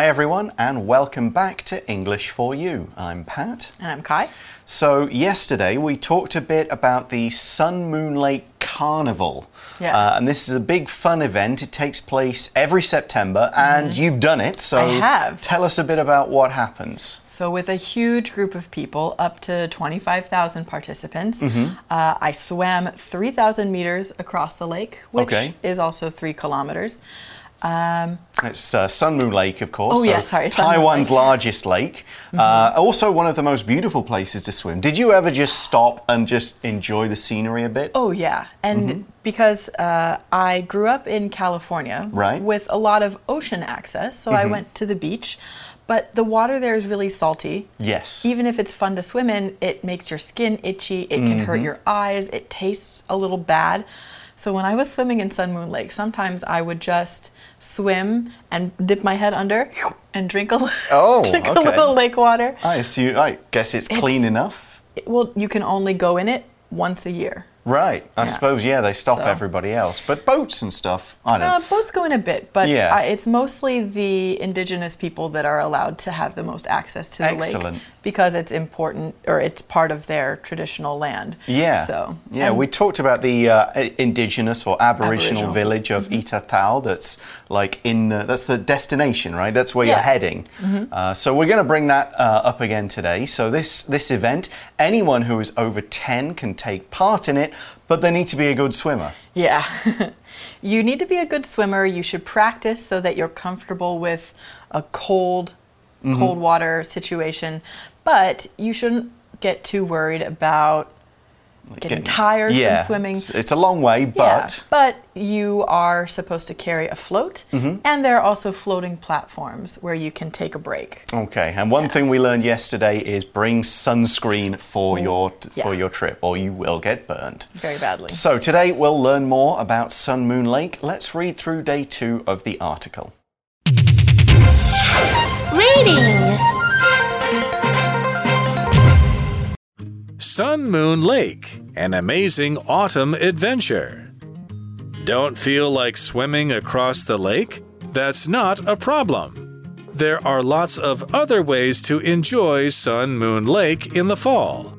Hi, everyone, and welcome back to English for You. I'm Pat. And I'm Kai. So, yesterday we talked a bit about the Sun Moon Lake Carnival. Yeah. Uh, and this is a big fun event. It takes place every September, and you've done it. So, Mm-hmm. I have. tell us a bit about what happens. So, with a huge group of people, up to 25,000 participants, Mm-hmm. uh, I swam 3,000 meters across the lake, which Okay. is also three kilometers. Um, It's uh, Sun Moon Lake, of course. Oh, yeah, sorry, Taiwan's Lake. Mm-hmm. largest lake. Uh, also, one of the most beautiful places to swim. Did you ever just stop and just enjoy the scenery a bit? oh, yeah. And because uh, I grew up in California Right. with a lot of ocean access, so I went to the beach. But the water there is really salty. Yes. Even if it's fun to swim in, it makes your skin itchy, it can hurt your eyes, it tastes a little bad. So when I was swimming in Sun Moon Lake, sometimes I would just swim and dip my head under and drink a, Oh, drink a little lake water. I assume. I guess it's clean It's- enough. Well, you can only go in it once a year. Right. I Yeah. suppose. Yeah, they stop So- everybody else, but boats and stuff. I don't. Uh, boats go in a bit, but Yeah. I, it's mostly the indigenous people that are allowed to have the most access to the Excellent. lake because it's important or it's part of their traditional land. Yeah. So yeah, and- we talked about the uh, indigenous or aboriginal, Aboriginal. village of Mm-hmm. Ita Thao. That's like in the, that's the destination, right? That's where you're Yeah. Mm-hmm. heading. Uh, so we're going to bring that uh, up again today. So this this event, anyone who is over ten can take part in it, but they need to be a good swimmer. Yeah. you need to be a good swimmer. You should practice so that you're comfortable with a cold, Mm-hmm. cold water situation. But you shouldn't get too worried about getting Get- tired yeah, from swimming. It's, it's a long way, Yeah, but but you are supposed to carry a float, Mm-hmm. and there are also floating platforms where you can take a break. Okay, and one thing we learned yesterday is bring sunscreen for your yeah. for your trip, or you will get burned. Very badly. So today we'll learn more about Sun Moon Lake. Let's read through day two of the article. Reading. Sun Moon Lake, an amazing autumn adventure. Don't feel like swimming across the lake? That's not a problem. There are lots of other ways to enjoy Sun Moon Lake in the fall.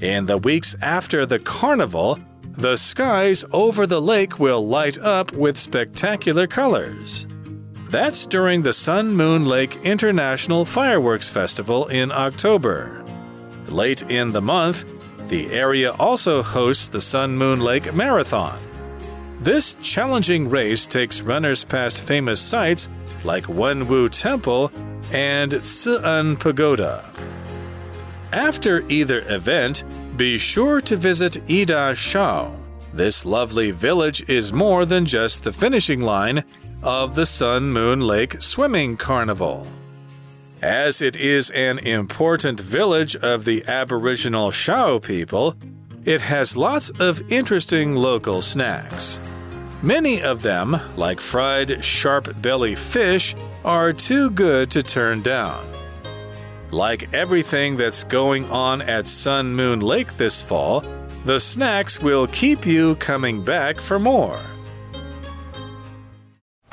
In the weeks after the carnival, the skies over the lake will light up with spectacular colors. That's during the Sun Moon Lake International Fireworks Festival in October. Late in the month, the area also hosts the Sun Moon Lake Marathon. This challenging race takes runners past famous sites like Wenwu Temple and Ci'en Pagoda. After either event, be sure to visit Ita Thao. This lovely village is more than just the finishing line of the Sun Moon Lake Swimming Carnival. As it is an important village of the Aboriginal Thao people, it has lots of interesting local snacks. Many of them, like fried sharp belly fish, are too good to turn down. Like everything that's going on at Sun Moon Lake this fall, the snacks will keep you coming back for more.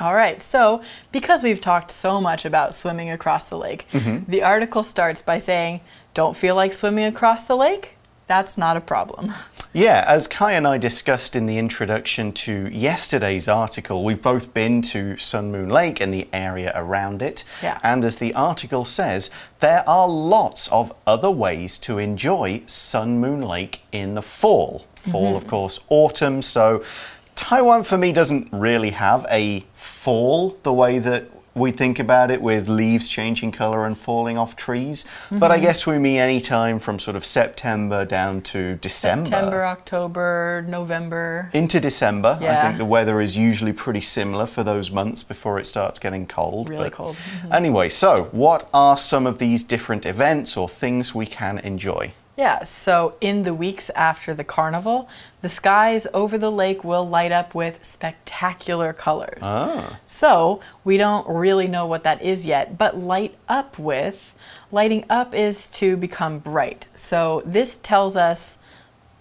All right, so because we've talked so much about swimming across the lake, Mm-hmm. the article starts by saying, Don't feel like swimming across the lake? That's not a problem. Yeah, as Kai and I discussed in the introduction to yesterday's article, we've both been to Sun Moon Lake and the area around it. Yeah. And as the article says, there are lots of other ways to enjoy Sun Moon Lake in the fall. Fall, of course, autumn. So Taiwan for me doesn't really have a fall the way that we think about it with leaves changing color and falling off trees. But I guess we mean any time from sort of September down to December. September, October, November. Into December, I think the weather is usually pretty similar for those months before it starts getting cold. Really but- cold. Mm-hmm. Anyway, so what are some of these different events or things we can enjoy? Yeah, so in the weeks after the carnival, the skies over the lake will light up with spectacular colors. Ah. So we don't really know what that is yet, but light up with, lighting up is to become bright. So this tells us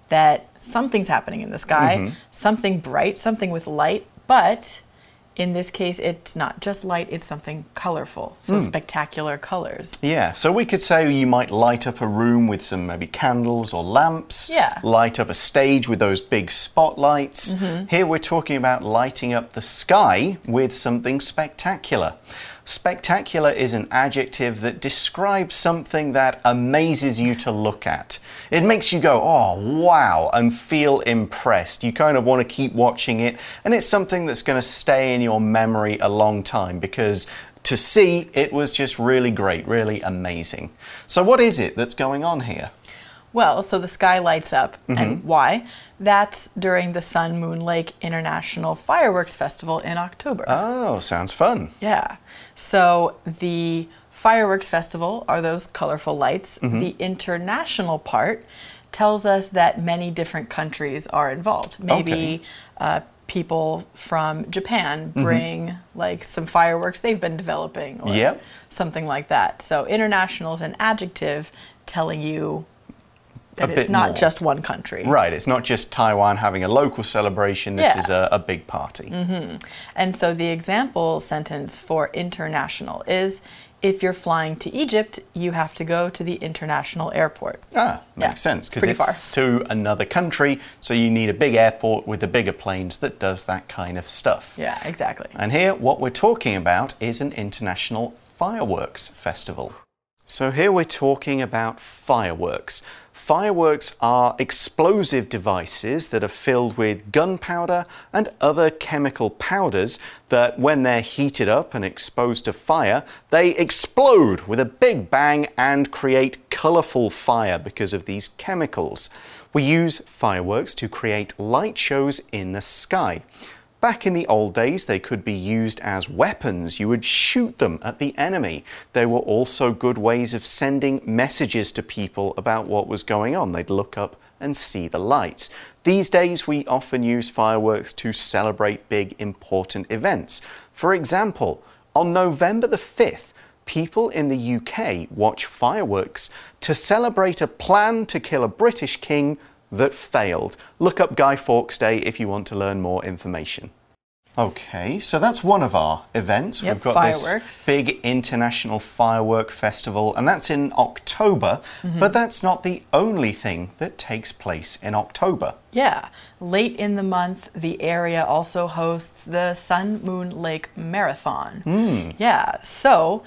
that something's happening in the sky, something bright, something with light, but In this case, it's not just light, it's something colorful. So hmm. spectacular colors. Yeah, so we could say you might light up a room with some maybe candles or lamps. Yeah. Light up a stage with those big spotlights. Mm-hmm. Here we're talking about lighting up the sky with something spectacular. Spectacular is an adjective that describes something that amazes you to look at. It makes you go, oh, wow, and feel impressed. You kind of want to keep watching it, and it's something that's going to stay in your memory a long time because to see, it was just really great, really amazing. So, what is it that's going on here? Well, so the sky lights up. Mm-hmm. And why? That's during the Sun Moon Lake International Fireworks Festival in October. Oh, sounds fun. Yeah. So the fireworks festival are those colorful lights. Mm-hmm. The international part tells us that many different countries are involved. Maybe Okay. uh, people from Japan bring like some fireworks they've been developing or Yep. something like that. So international is an adjective telling you that it's not more. just one country. Right, it's not just Taiwan having a local celebration, this Yeah. is a, a big party. And so the example sentence for international is if you're flying to Egypt, you have to go to the international airport. Ah, makes Yeah, sense because pretty it's to another country, so you need a big airport with the bigger planes that does that kind of stuff. Yeah, exactly. And here, what we're talking about is an international fireworks festival. So, here we're talking about fireworks. Fireworks are explosive devices that are filled with gunpowder and other chemical powders that, when they're heated up and exposed to fire, they explode with a big bang and create colourful fire because of these chemicals. We use fireworks to create light shows in the sky. Back in the old days, they could be used as weapons. You would shoot them at the enemy. They were also good ways of sending messages to people about what was going on. They'd look up and see the lights. These days, we often use fireworks to celebrate big, important events. For example, on November the 5th, people in the UK watch fireworks to celebrate a plan to kill a British king that failed. Look up Guy Fawkes Day if you want to learn more information. Okay, so that's one of our events. Yep, We've got fireworks. this big international firework festival, and that's in October, Mm-hmm. but that's not the only thing that takes place in October. Yeah. Late in the month, the area also hosts the Sun Moon Lake Marathon. Yeah. So,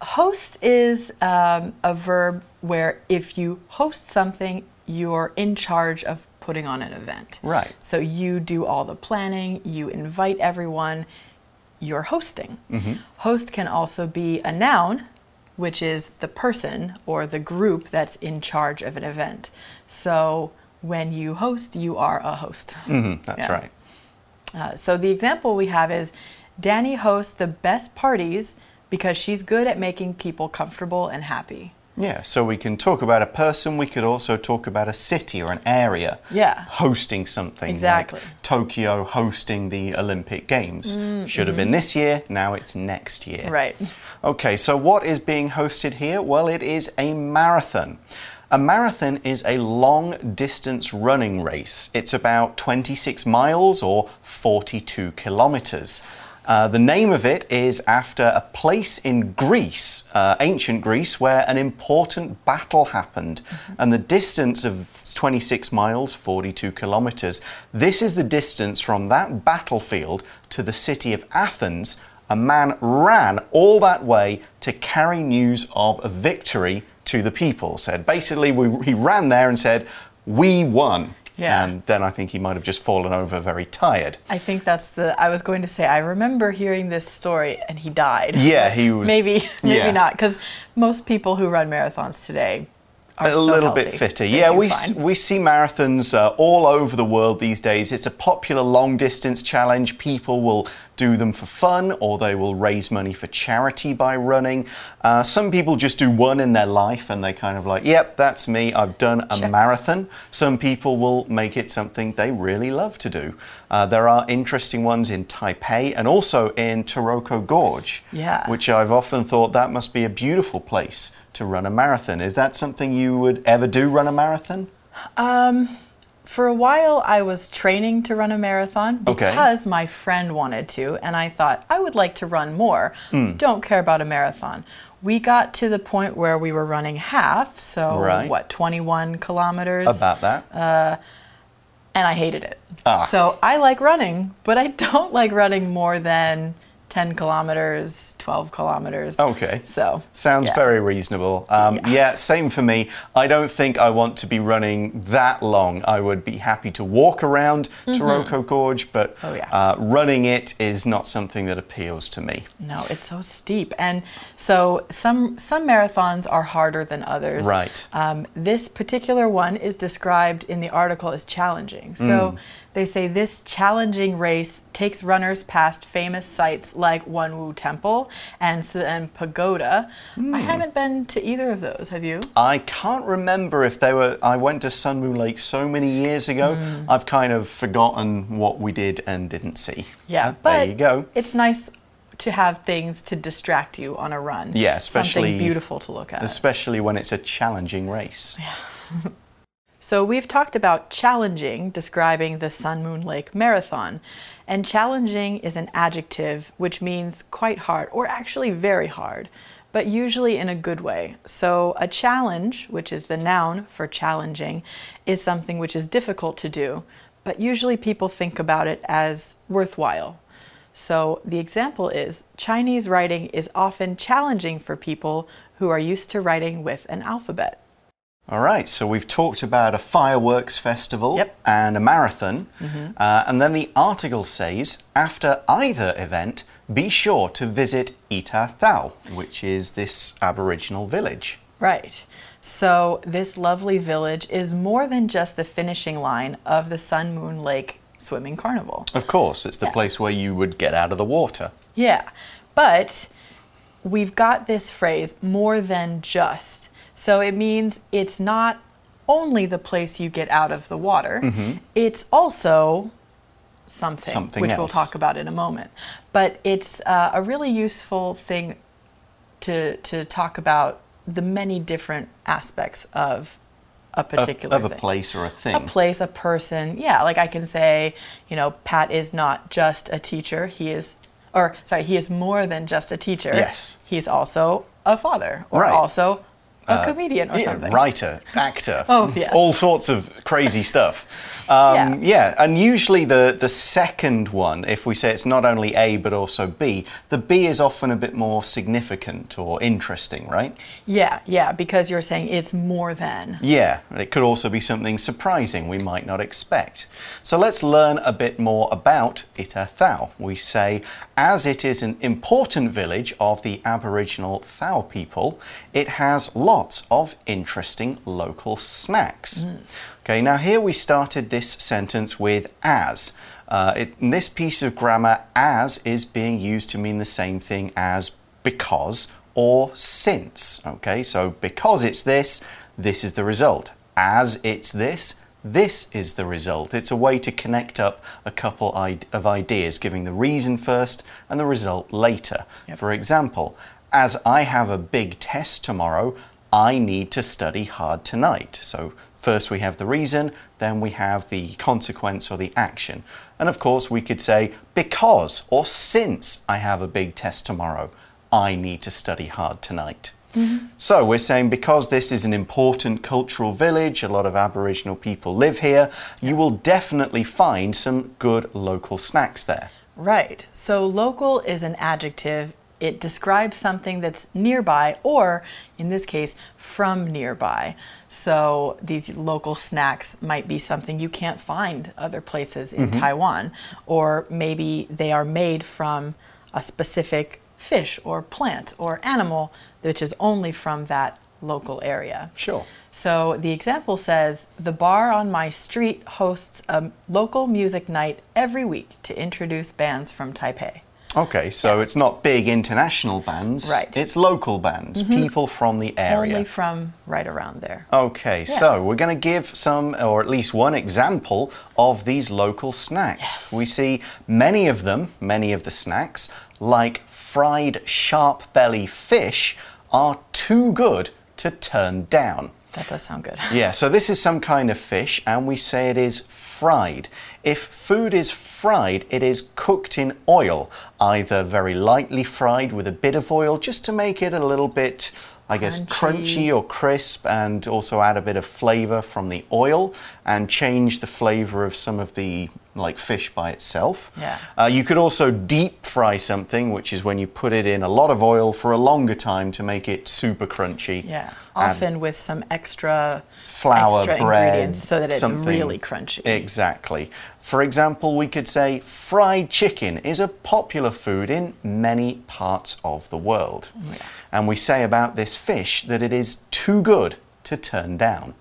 host is um, a verb where if you host something, you're in charge of putting on an event. Right. So, you do all the planning, you invite everyone, you're hosting. Host can also be a noun, which is the person or the group that's in charge of an event. So when you host, you are a host. Mhm, that's Yeah. right. Uh, so the example we have is Danny hosts the best parties because she's good at making people comfortable and happy. Yeah, so we can talk about a person, we could also talk about a city or an area Yeah. hosting something. like Exactly. Tokyo hosting the Olympic Games. Mm-hmm. Should have been this year, now it's next year. Right. Okay, so what is being hosted here? Well, it is a marathon. A marathon is a long distance running race. It's about 26 miles or 42 kilometers. Uh, the name of it is after a place in Greece, uh, ancient Greece, where an important battle happened. And the distance of 26 miles, 42 kilometers, this is the distance from that battlefield to the city of Athens. A man ran all that way to carry news of a victory to the people. Said basically, we, he ran there and said, We won. Yeah. And then I think he might have just fallen over very tired. I think that's the. I was going to say. I remember hearing this story, and he died. Yeah, he was- maybe, maybe yeah. not, because most people who run marathons today are a so little bit fitter. They yeah, we, fine. we see marathons uh, all over the world these days. It's a popular long distance challenge. People will do them for fun or they will raise money for charity by running. Uh, some people just do one in their life and they kind of like, yep, that's me, I've done a Check. marathon. Some people will make it something they really love to do. Uh, there are interesting ones in Taipei and also in Taroko Gorge, Yeah. which I've often thought that must be a beautiful place to run a marathon. Is that something you would ever do, run a marathon? For a while, I was training to run a marathon Okay. because my friend wanted to, and I thought I would like to run more. Hmm. Don't care about a marathon. We got to the point where we were running half, so Right. what, 21 kilometers? About that. and I hated it. Ah. So I like running, but I don't like running more than 10 kilometers, 12 kilometers. Okay. So Sounds yeah. very reasonable. Um, yeah. same for me. I don't think I want to be running that long. I would be happy to walk around Taroko Gorge, but Mm-hmm. Oh, yeah. uh, running it is not something that appeals to me. No, it's so steep, and so some some marathons are harder than others. Right. Um, this particular one is described in the article as challenging. So Mm. They say this challenging race takes runners past famous sites like Wenwu Temple and Ci'en Pagoda. Mm. I haven't been to either of those. Have you? I can't remember if they were. I went to Sun Moon Lake so many years ago. Mm. I've kind of forgotten what we did and didn't see. Yeah, Uh, but there you go. It's nice to have things to distract you on a run. Yeah, especially- something beautiful to look at. Especially when it's a challenging race. So we've talked about challenging, describing the Sun Moon Lake Marathon. And challenging is an adjective which means quite hard, or actually very hard, but usually in a good way. So a challenge, which is the noun for challenging, is something which is difficult to do, but usually people think about it as worthwhile. So the example is Chinese writing is often challenging for people who are used to writing with an alphabet. All right, so we've talked about a fireworks festival Yep. and a marathon. Uh, and then the article says after either event, be sure to visit Ita Thao, which is this Aboriginal village. Right. So this lovely village is more than just the finishing line of the Sun Moon Lake Swimming Carnival. Of course, it's the Yeah. place where you would get out of the water. Yeah. But we've got this phrase more than just. So it means it's not only the place you get out of the water, it's also something, Something which we'll talk about in a moment. But it's uh, a really useful thing to to talk about the many different aspects of a particular of a place or a thing. A place, a person. Yeah, like I can say, you know, Pat is not just a teacher. He is, or sorry, he is more than just a teacher. Yes. He's also a father, or Right. Also a comedian or Yeah, something. writer, actor, Oh, yes. all sorts of crazy stuff. Um, yeah. and usually the, the second one, if we say it's not only A but also B, the B is often a bit more significant or interesting, right? Yeah, yeah, because you're saying it's more than. Yeah, it could also be something surprising we might not expect. So let's learn a bit more about Ita Thao. We say, as it is an important village of the Aboriginal Thao people, it has lots of interesting local snacks. Okay, now here we started this sentence with as. Uh, it, in this piece of grammar, as is being used to mean the same thing as because or since. Okay, so because it's this, this is the result. As it's this, this is the result. It's a way to connect up a couple of ideas, giving the reason first and the result later. For example, as I have a big test tomorrow, I need to study hard tonight. So First, we have the reason, then we have the consequence or the action. And of course, we could say, because or since I have a big test tomorrow, I need to study hard tonight. So, we're saying because this is an important cultural village, a lot of Aboriginal people live here, you will definitely find some good local snacks there. Right. So local is an adjective. It describes something that's nearby, or in this case, from nearby. So these local snacks might be something you can't find other places in mm-hmm. Taiwan, or maybe they are made from a specific fish or plant or animal, which is only from that local area. Sure. So the example says the bar on my street hosts a local music night every week to introduce bands from Taipei. Okay, so it's not big international bands, Right. it's local bands, mm-hmm. people from the area. Only from right around there. Okay, so we're going to give some, or at least one example of these local snacks. We see many of them, many of the snacks, like fried sharp belly fish, are too good to turn down. That does sound good. Yeah, so this is some kind of fish, and we say it is fried. If food is fried, it is cooked in oil, either very lightly fried with a bit of oil just to make it a little bit. I guess Crunchy. crunchy or crisp, and also add a bit of flavor from the oil and change the flavor of some of the like fish by itself. Yeah. Uh, you could also deep fry something, which is when you put it in a lot of oil for a longer time to make it super crunchy. Yeah, And- often with some extra flour, extra bread, so that it's something- really crunchy. Exactly. For example, we could say fried chicken is a popular food in many parts of the world. Oh, And we say about this fish that it is too good to turn down.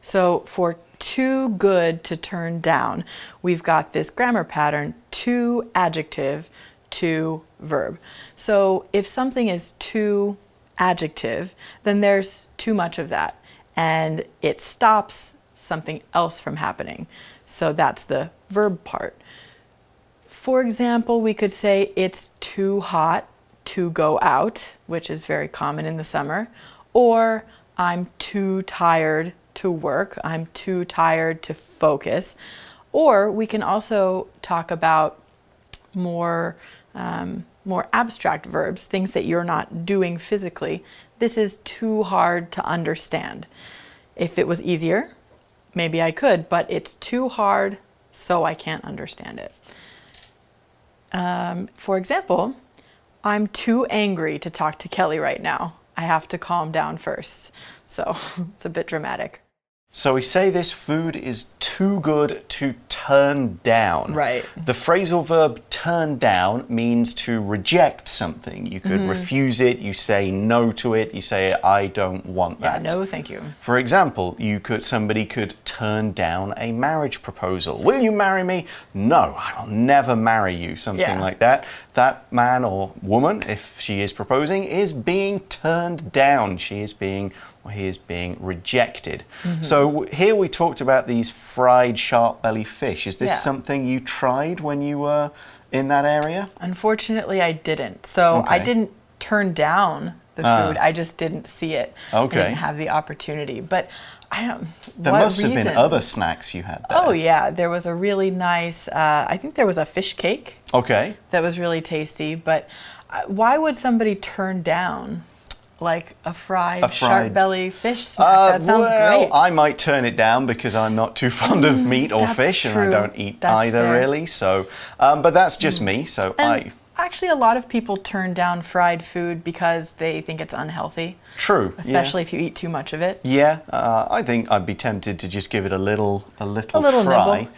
So for too good to turn down, we've got this grammar pattern to adjective to verb. So if something is too adjective, then there's too much of that and it stops something else from happening. So that's the verb part. For example, we could say it's too hot to go out, which is very common in the summer, or I'm too tired to work, I'm too tired to focus. Or we can also talk about more um, more abstract verbs, things that you're not doing physically. This is too hard to understand. If it was easier, maybe I could, but it's too hard, so I can't understand it. Um, for example, I'm too angry to talk to Kelly right now. I have to calm down first. So it's a bit dramatic. So we say this food is too good to turn down. Right. The phrasal verb turn down means to reject something. You could refuse it, you say no to it, you say I don't want Yeah, that. no, thank you. For example, you could somebody could turn down a marriage proposal. Will you marry me? No, I will never marry you. Something Yeah. like that. That man or woman, if she is proposing, is being turned down. She is being or he is being rejected. Mm-hmm. So here we talked about these fried sharp belly fish. Is this Yeah. something you tried when you were in that area? Unfortunately, I didn't. So I didn't turn down the Ah. food. I just didn't see it. I Okay. didn't have the opportunity. But I don't. There must have been other snacks you had there. Oh yeah, there was a really nice. Uh, I think there was a fish cake Okay. that was really tasty. But uh, why would somebody turn down like a fried, A fried- sharp belly fish snack? Uh, that sounds well, great. I might turn it down because I'm not too fond of meat or that's fish, and I don't eat That's either fair. really. So, um, but that's just me. So And I actually, a lot of people turn down fried food because they think it's unhealthy, true, especially if you eat too much of it. Yeah, yeah uh, I think I'd be tempted to just give it a little, a little, A little try. nibble.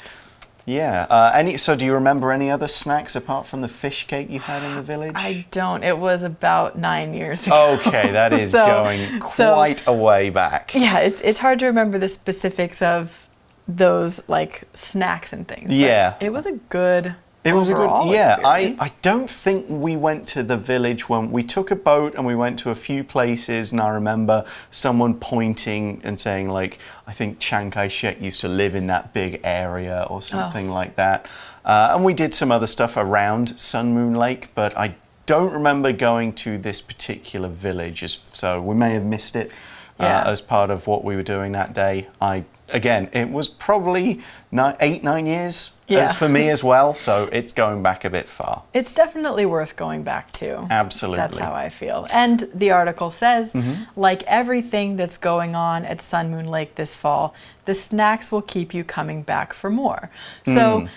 Yeah. Uh, any? So, do you remember any other snacks apart from the fish cake you had in the village? I don't. It was about nine years ago. Okay, that is So- going so- quite a way back. Yeah, it's it's hard to remember the specifics of those like snacks and things. but Yeah. it was a good. It was a good, yeah. I, experience. I don't think we went to the village when we took a boat and we went to a few places. And I remember someone pointing and saying, like, I think Chiang Kai shek used to live in that big area or something like that. Uh, and we did some other stuff around Sun Moon Lake, but I don't remember going to this particular village. So we may have missed it Yeah. uh, as part of what we were doing that day. I again, it was probably nine, eight, nine years Yeah. as for me as well. So it's going back a bit far. It's definitely worth going back to. Absolutely. That's how I feel. And the article says, Mm-hmm. like everything that's going on at Sun Moon Lake this fall, the snacks will keep you coming back for more. Mm.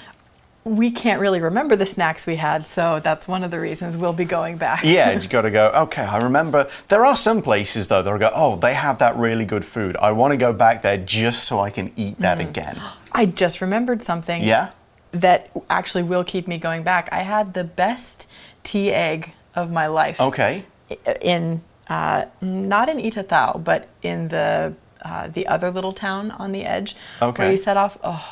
We can't really remember the snacks we had, so that's one of the reasons we'll be going back. Yeah, you got to go. Okay, I remember. There are some places though that I go. Oh, they have that really good food. I want to go back there just so I can eat that Mm. again. I just remembered something. Yeah. That actually will keep me going back. I had the best tea egg of my life. Okay. in uh, not in Ita Thao, but in the uh, the other little town on the edge Okay. where you set off. Oh,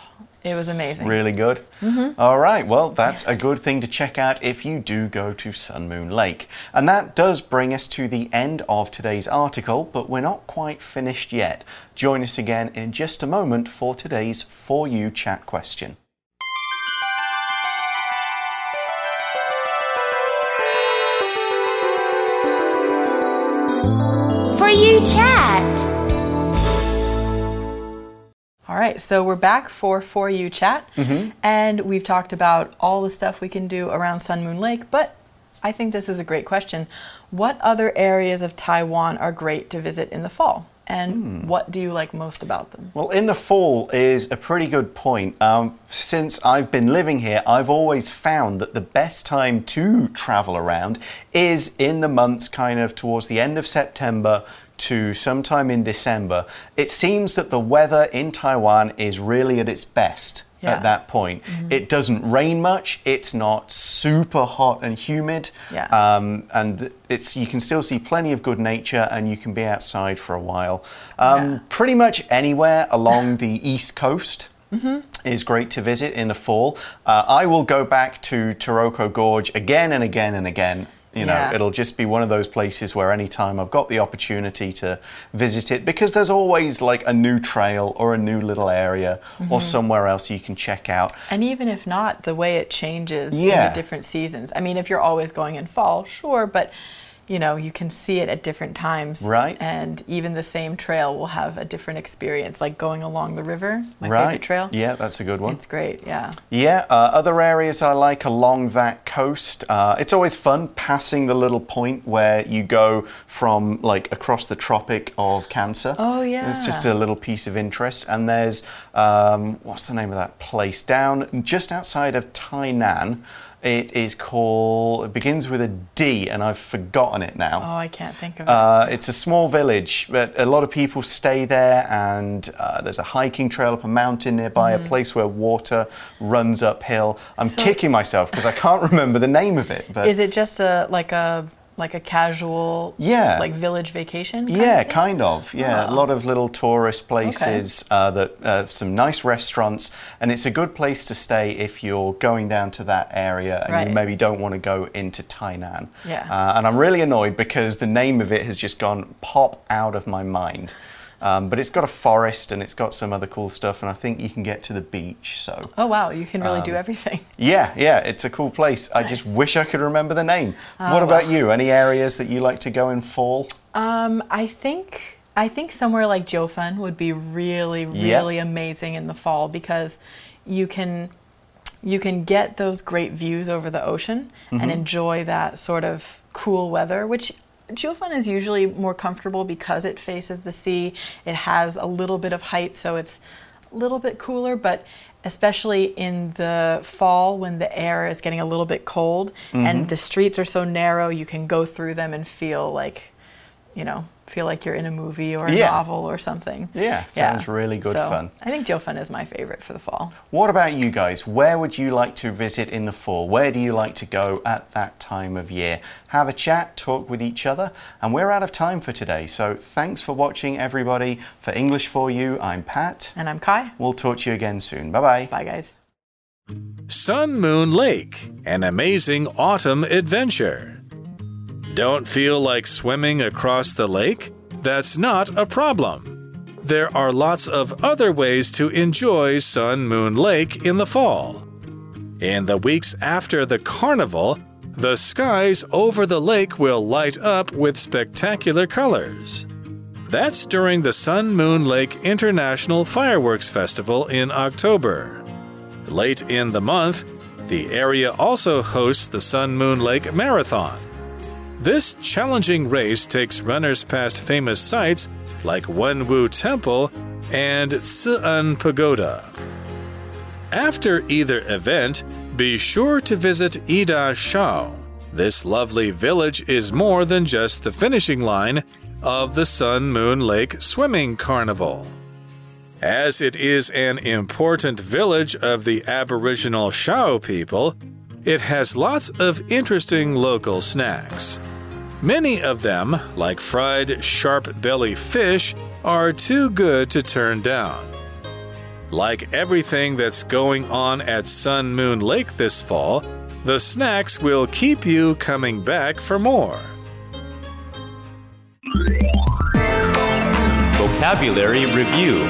it was amazing. Really good. Mm-hmm. All right. Well, that's a good thing to check out if you do go to Sun Moon Lake. And that does bring us to the end of today's article, but we're not quite finished yet. Join us again in just a moment for today's For You chat question. Right, so we're back for For You Chat, Mm-hmm. and we've talked about all the stuff we can do around Sun Moon Lake, but I think this is a great question. What other areas of Taiwan are great to visit in the fall? And Hmm. what do you like most about them? Well, in the fall is a pretty good point. Um, since I've been living here, I've always found that the best time to travel around is in the months kind of towards the end of September to sometime in December. It seems that the weather in Taiwan is really at its best. Yeah. At that point, it doesn't rain much. It's not super hot and humid, Yeah. um, and it's you can still see plenty of good nature, and you can be outside for a while. Um, Yeah. Pretty much anywhere along the east coast. Mm-hmm. Is great to visit in the fall. Uh, I will go back to Taroko Gorge again and again and again. You know, Yeah. it'll just be one of those places where anytime I've got the opportunity to visit it, because there's always like a new trail or a new little area Mm-hmm. or somewhere else you can check out. And even if not, the way it changes in the different seasons. I mean, if you're always going in fall, sure, but you know, you can see it at different times. Right. And even the same trail will have a different experience, like going along the river, my right? favorite trail. Yeah, that's a good one. It's great, yeah. Yeah, uh, other areas I like along that coast. Uh, it's always fun passing the little point where you go from like across the Tropic of Cancer. Oh, yeah. It's just a little piece of interest. And there's, um, what's the name of that place? Down just outside of Tainan. It is called, it begins with a D, and I've forgotten it now. Oh, I can't think of it. Uh, it's a small village, but a lot of people stay there, and uh, there's a hiking trail up a mountain nearby, a place where water runs uphill. I'm. So- kicking myself because I can't remember the name of it. But Is it just a like a like a casual Yeah. like village vacation? kind yeah, of kind of. Yeah, a Oh. lot of little tourist places, uh, that uh, some nice restaurants, and it's a good place to stay if you're going down to that area and Right. you maybe don't want to go into Tainan. Yeah. Uh, and I'm really annoyed because the name of it has just gone pop out of my mind. Um, but it's got a forest and it's got some other cool stuff, and I think you can get to the beach. So Oh wow, you can really Um, do everything. yeah, yeah, it's a cool place. I just wish I could remember the name. what about you? Any areas that you like to go in fall? Um, I think I think somewhere like Jiufen would be really, really amazing in the fall because you can you can get those great views over the ocean Mm-hmm. and enjoy that sort of cool weather, which Jiufen is usually more comfortable because it faces the sea. It has a little bit of height, so it's a little bit cooler, but especially in the fall when the air is getting a little bit cold Mm-hmm. and the streets are so narrow, you can go through them and feel like you know, feel like you're in a movie or a Yeah. novel or something. Yeah, sounds really good So, fun. I think Jiufen is my favorite for the fall. What about you guys? Where would you like to visit in the fall? Where do you like to go at that time of year? Have a chat, talk with each other, and we're out of time for today. So thanks for watching, everybody. For English for You, I'm Pat. And I'm Kai. We'll talk to you again soon. Bye bye. Bye, guys. Sun Moon Lake, an amazing autumn adventure. Don't feel like swimming across the lake? That's not a problem. There are lots of other ways to enjoy Sun Moon Lake in the fall. In the weeks after the carnival, the skies over the lake will light up with spectacular colors. That's during the Sun Moon Lake International Fireworks Festival in October. Late in the month, the area also hosts the Sun Moon Lake Marathon. This challenging race takes runners past famous sites like Wenwu Temple and Ci'en Pagoda. After either event, be sure to visit Ita Thao. This lovely village is more than just the finishing line of the Sun Moon Lake Swimming Carnival. As it is an important village of the Aboriginal Shao people, it has lots of interesting local snacks. Many of them, like fried sharp belly fish, are too good to turn down. Like everything that's going on at Sun Moon Lake this fall, the snacks will keep you coming back for more. Vocabulary Review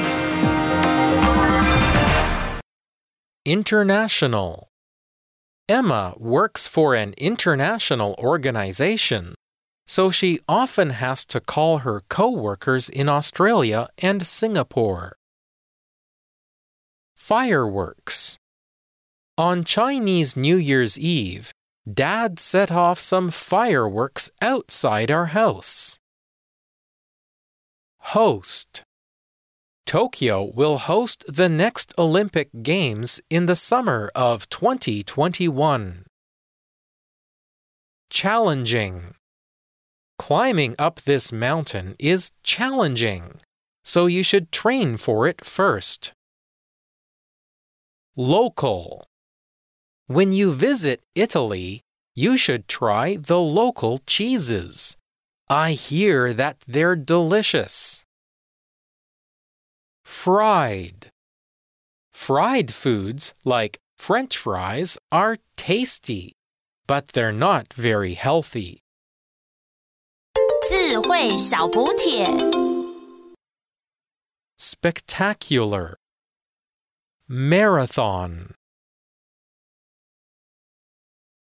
International. Emma works for an international organization, so she often has to call her coworkers in Australia and Singapore. fireworks. On Chinese New Year's Eve, Dad set off some fireworks outside our house. Host Tokyo will host the next Olympic Games in the summer of 2021. Challenging Climbing up this mountain is challenging, so you should train for it first. Local When you visit Italy, you should try the local cheeses. I hear that they're delicious Fried. Fried foods like French fries are tasty, but they're not very healthy. 智慧小补帖。 Spectacular. Marathon.